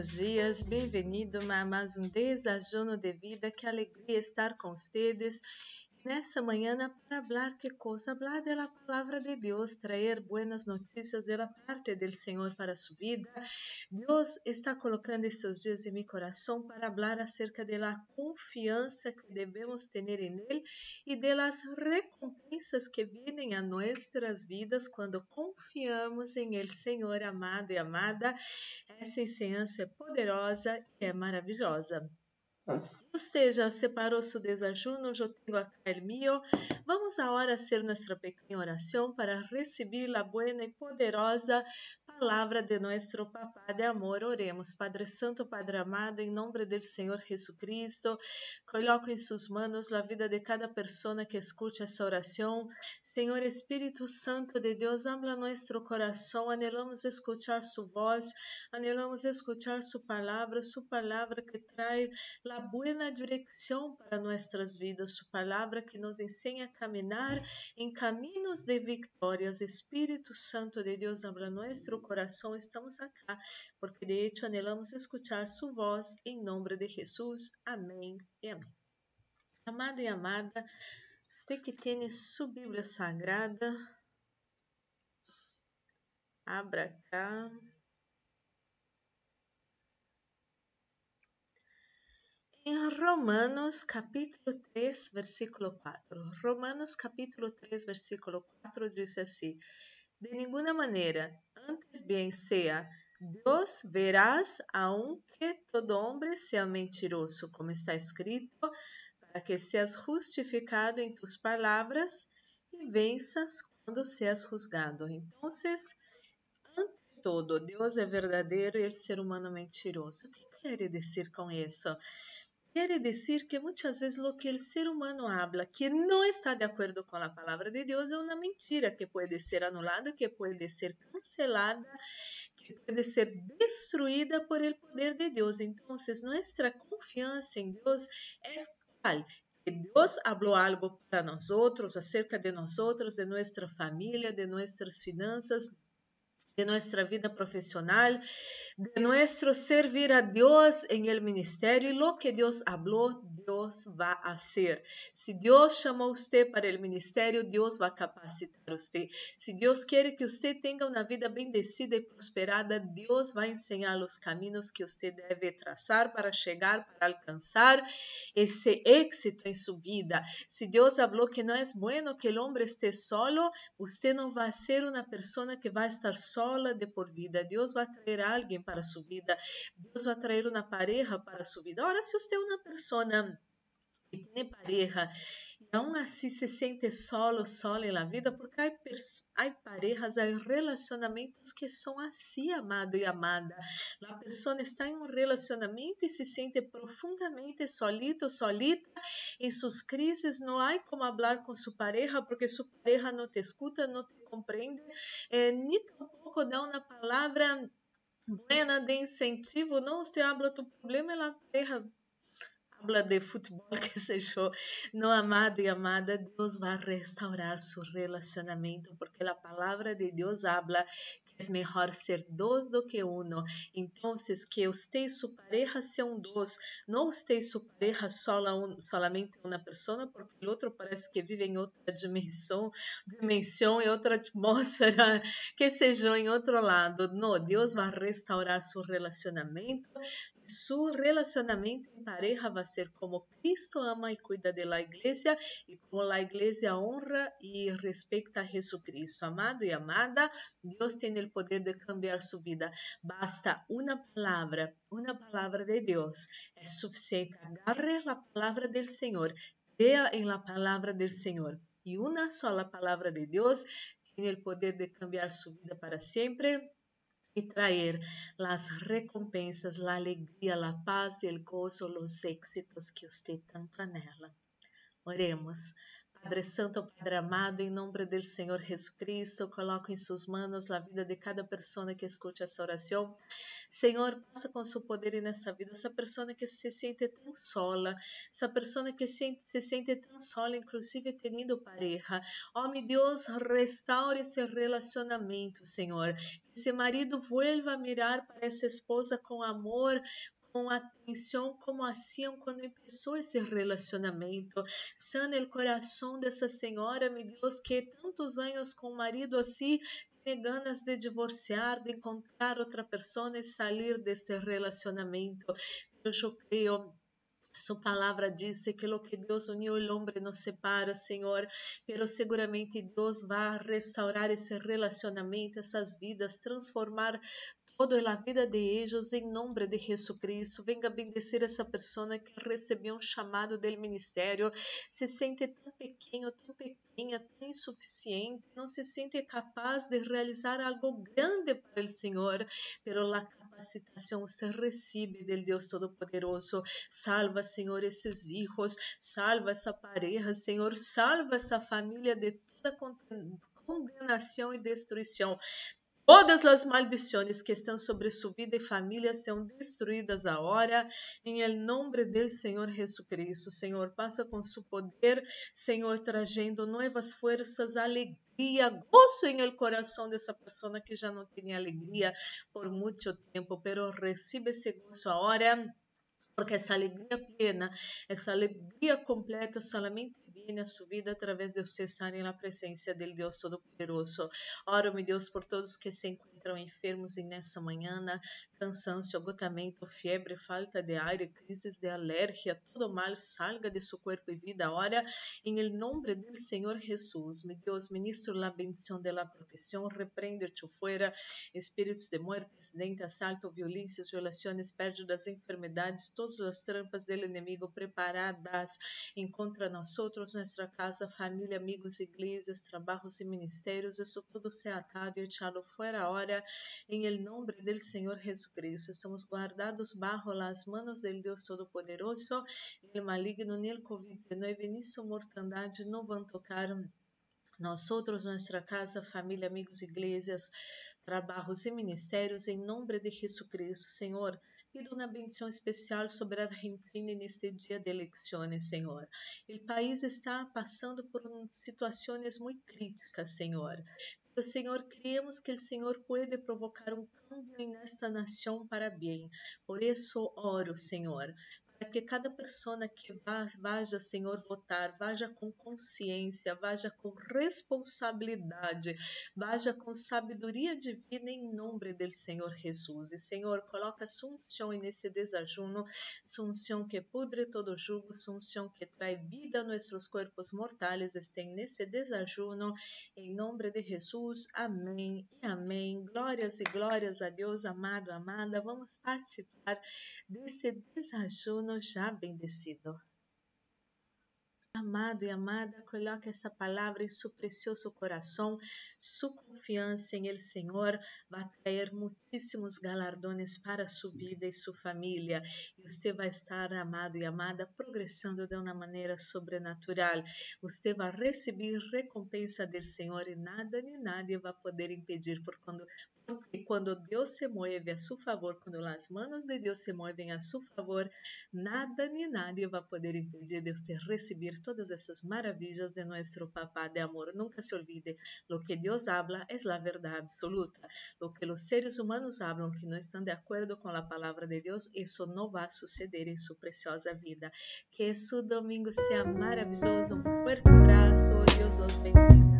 buenos dias, bem-vindo a mais um desajuno de vida. Que alegria estar com vocês nessa manhã para falar que coisa? Falar da palavra de Deus, trazer buenas notícias da parte do Senhor para sua vida. Deus está colocando esses dias em meu coração para falar acerca da confiança que devemos ter em Ele e das recompensas que vêm a nossas vidas quando confiamos em Ele, Senhor amado e amada. Essa ensinança é poderosa e é maravilhosa. Você já separou seu desajuno? Eu tenho acá o meu. Vamos agora fazer nossa pequena oração para receber a boa e poderosa palavra de nosso Papá de amor. Oremos. Padre Santo, Padre amado, em nome do Senhor Jesucristo, coloco em suas mãos a vida de cada pessoa que escute essa oração. Senhor Espírito Santo de Deus, habla nosso coração. Anelamos escuchar sua voz, anelamos escuchar sua palavra, sua palavra que traz a boa direção para nossas vidas, sua palavra que nos ensina a caminhar em caminhos de vitórias. Espírito Santo de Deus, habla nosso coração. Estamos acá porque de hecho anelamos escuchar sua voz em nome de Jesus. Amém e amém. Amado e amada, Você que tem sua Bíblia Sagrada, abra cá. Em Romanos capítulo 3, versículo 4. Romanos capítulo 3, versículo 4 diz assim: De nenhuma maneira, antes bem sea, Deus verás aunque todo homem seja mentiroso, como está escrito, para que seas justificado em tus palavras e venças quando seas juzgado. Então, ante todo, Deus é verdadeiro e o ser humano é mentiroso. O que quer dizer com isso? Quer dizer que muitas vezes o que o ser humano habla que não está de acordo com a palavra de Deus é uma mentira que pode ser anulada, que pode ser cancelada, que pode ser destruída por el poder de Deus. Então, nossa confiança em Deus é que Deus falou algo para nós outros, acerca de nós outros, de nossa família, de nossas finanças, de nossa vida profissional, de nosso servir a Deus em el ministerio, e lo que Vai fazer. Se Deus chamou você para o ministério, Deus vai capacitar você. Se Deus quer que você tenha uma vida bendecida e prosperada, Deus vai ensinar os caminhos que você deve traçar para chegar, para alcançar esse êxito em sua vida. Se Deus falou que não é bueno que o homem esteja solo, você não vai ser uma pessoa que vai estar sola de por vida. Deus vai trazer alguém para sua vida. Deus vai trazer uma pareja para sua vida. Ora, se você é uma pessoa que tem pareja e aún assim se sente solo, sola na vida, porque há parejas, há relacionamentos que são assim, amado e amada. A pessoa está em um relacionamento e se sente profundamente solito, solita. Em suas crises não há como falar com sua pareja, porque sua pareja não te escuta, não te compreende, eh, nem tampouco dá uma palavra buena de incentivo. Não, você habla tu problema, ela pareja habla de futebol, que seja, no amado e amada, Deus vai restaurar seu relacionamento, porque a palavra de Deus habla que é melhor ser dois do que um. Então, que você e sua pareja sejam dois, não você e sua pareja sola solamente uma pessoa, porque o outro parece que vive em outra dimensão, dimensão e outra atmosfera, que seja em outro lado. Não, Deus vai restaurar seu relacionamento su relacionamento em pareja vai ser como Cristo ama e cuida da igreja e como a igreja honra e respeita a Jesucristo. Amado e amada, Deus tem o poder de cambiar sua vida. Basta uma palavra, uma palavra de Deus. É suficiente. Agarre a palavra do Senhor. Crea em la palavra do Senhor. E uma só palavra de Deus tem o poder de cambiar sua vida para sempre y traer las recompensas, la alegría, la paz el gozo, los éxitos que usted tanto anhela. Oremos. Padre Santo, Padre amado, em nome do Senhor Jesus Cristo, coloco em suas mãos a vida de cada pessoa que escute essa oração. Senhor, passa com seu poder nessa vida, essa pessoa que se sente tão sola, essa pessoa que se, se sente tão sola, inclusive tendo pareja. Oh, meu Deus, restaure esse relacionamento, Senhor. Que esse marido vuelva a mirar para essa esposa com amor, com atenção como assim quando começou esse relacionamento. Sana o coração dessa senhora, meu Deus, que tantos anos com o marido assim tem ganas de divorciar, de encontrar outra pessoa e sair desse relacionamento. Eu creio sua palavra diz que lo que Deus uniu, o homem não separa, Senhor. Pero seguramente Deus vai restaurar esse relacionamento, essas vidas, transformar todo a vida de eles em nome de Jesucristo. Venga bendecer essa pessoa que recebeu um chamado do ministério, se sente tão pequeno, tão pequena, tão insuficiente, não se sente capaz de realizar algo grande para o Senhor, pero a capacitação se recebe del Deus Todo-Poderoso. Salva, Senhor, esses hijos, salva essa pareja, Senhor, salva essa família de toda condenação e destruição. Todas as maldições que estão sobre sua vida e família são destruídas agora, em nome do Senhor Jesus Cristo. Senhor, passa com seu poder, Senhor, trazendo novas forças, alegria, gozo em el coração dessa pessoa que já não tinha alegria por muito tempo, pero recibe esse gozo agora porque essa alegria plena, essa alegria completa na sua vida através de você estar na presença do Deus Todo-Poderoso. Oro, meu Deus, por todos que se encontram enfermos nessa manhã, cansaço, agotamento, febre, falta de ar, crises de alergia, todo mal salga de seu corpo e vida Ora, em nome do Senhor Jesus. Meu Deus, ministro la bendição de la proteção, repreende-te fora, espíritos de morte, acidente, assalto, violências, violações, pérdidas, enfermidades, todas as trampas do inimigo preparadas contra nós outros nuestra casa, família, amigos, igrejas, trabalhos e ministérios, isso tudo se atado e echado fora hora, em el del Senhor Jesucristo. Estamos guardados bajo las manos del Deus Todo-Poderoso, el maligno, ni el COVID-19, ni su mortandade não vão tocar nós outros, nossa casa, família, amigos, igrejas, trabalhos e ministérios, em nome de Jesus Cristo, Senhor. Pido uma bendição especial sobre Argentina neste dia de eleições, Senhor. O país está passando por situações muito críticas, Senhor. Pero, Senhor, creemos que o Senhor pode provocar um cambio nesta nação para bem. Por isso, oro, Senhor, para que cada pessoa que vá, vaja, Senhor, votar, vaja com consciência, vaja com responsabilidade, vaja com sabedoria divina em nome do Senhor Jesus. E, Senhor, coloca sunção nesse desajuno, sunção que pudre todo jugo, sunção que traz vida a nossos corpos mortais, estém nesse desajuno, em nome de Jesus. Amém e amém. Glórias e glórias a Deus, amado, amada. Vamos participar desse desajuno já bendecido. Amado e amada, coloque essa palavra em seu precioso coração. Sua confiança em El Senhor vai trazer muitíssimos galardones para sua vida e sua família. E você vai estar, amado e amada, progressando de uma maneira sobrenatural. Você vai receber recompensa do Senhor e nada nem nadie vai poder impedir, por quando porque quando Deus se mueve a seu favor, quando as manos de Deus se movem a seu favor, nada nem nadie vai poder impedir de você receber todas essas maravilhas de nosso Papá de amor. Nunca se olvide, lo que Deus habla é a verdade absoluta. Lo que os seres humanos hablam que não estão de acordo com a palavra de Deus, isso não vai suceder em sua preciosa vida. Que seu domingo seja maravilhoso. Um forte abraço. Deus los bendiga.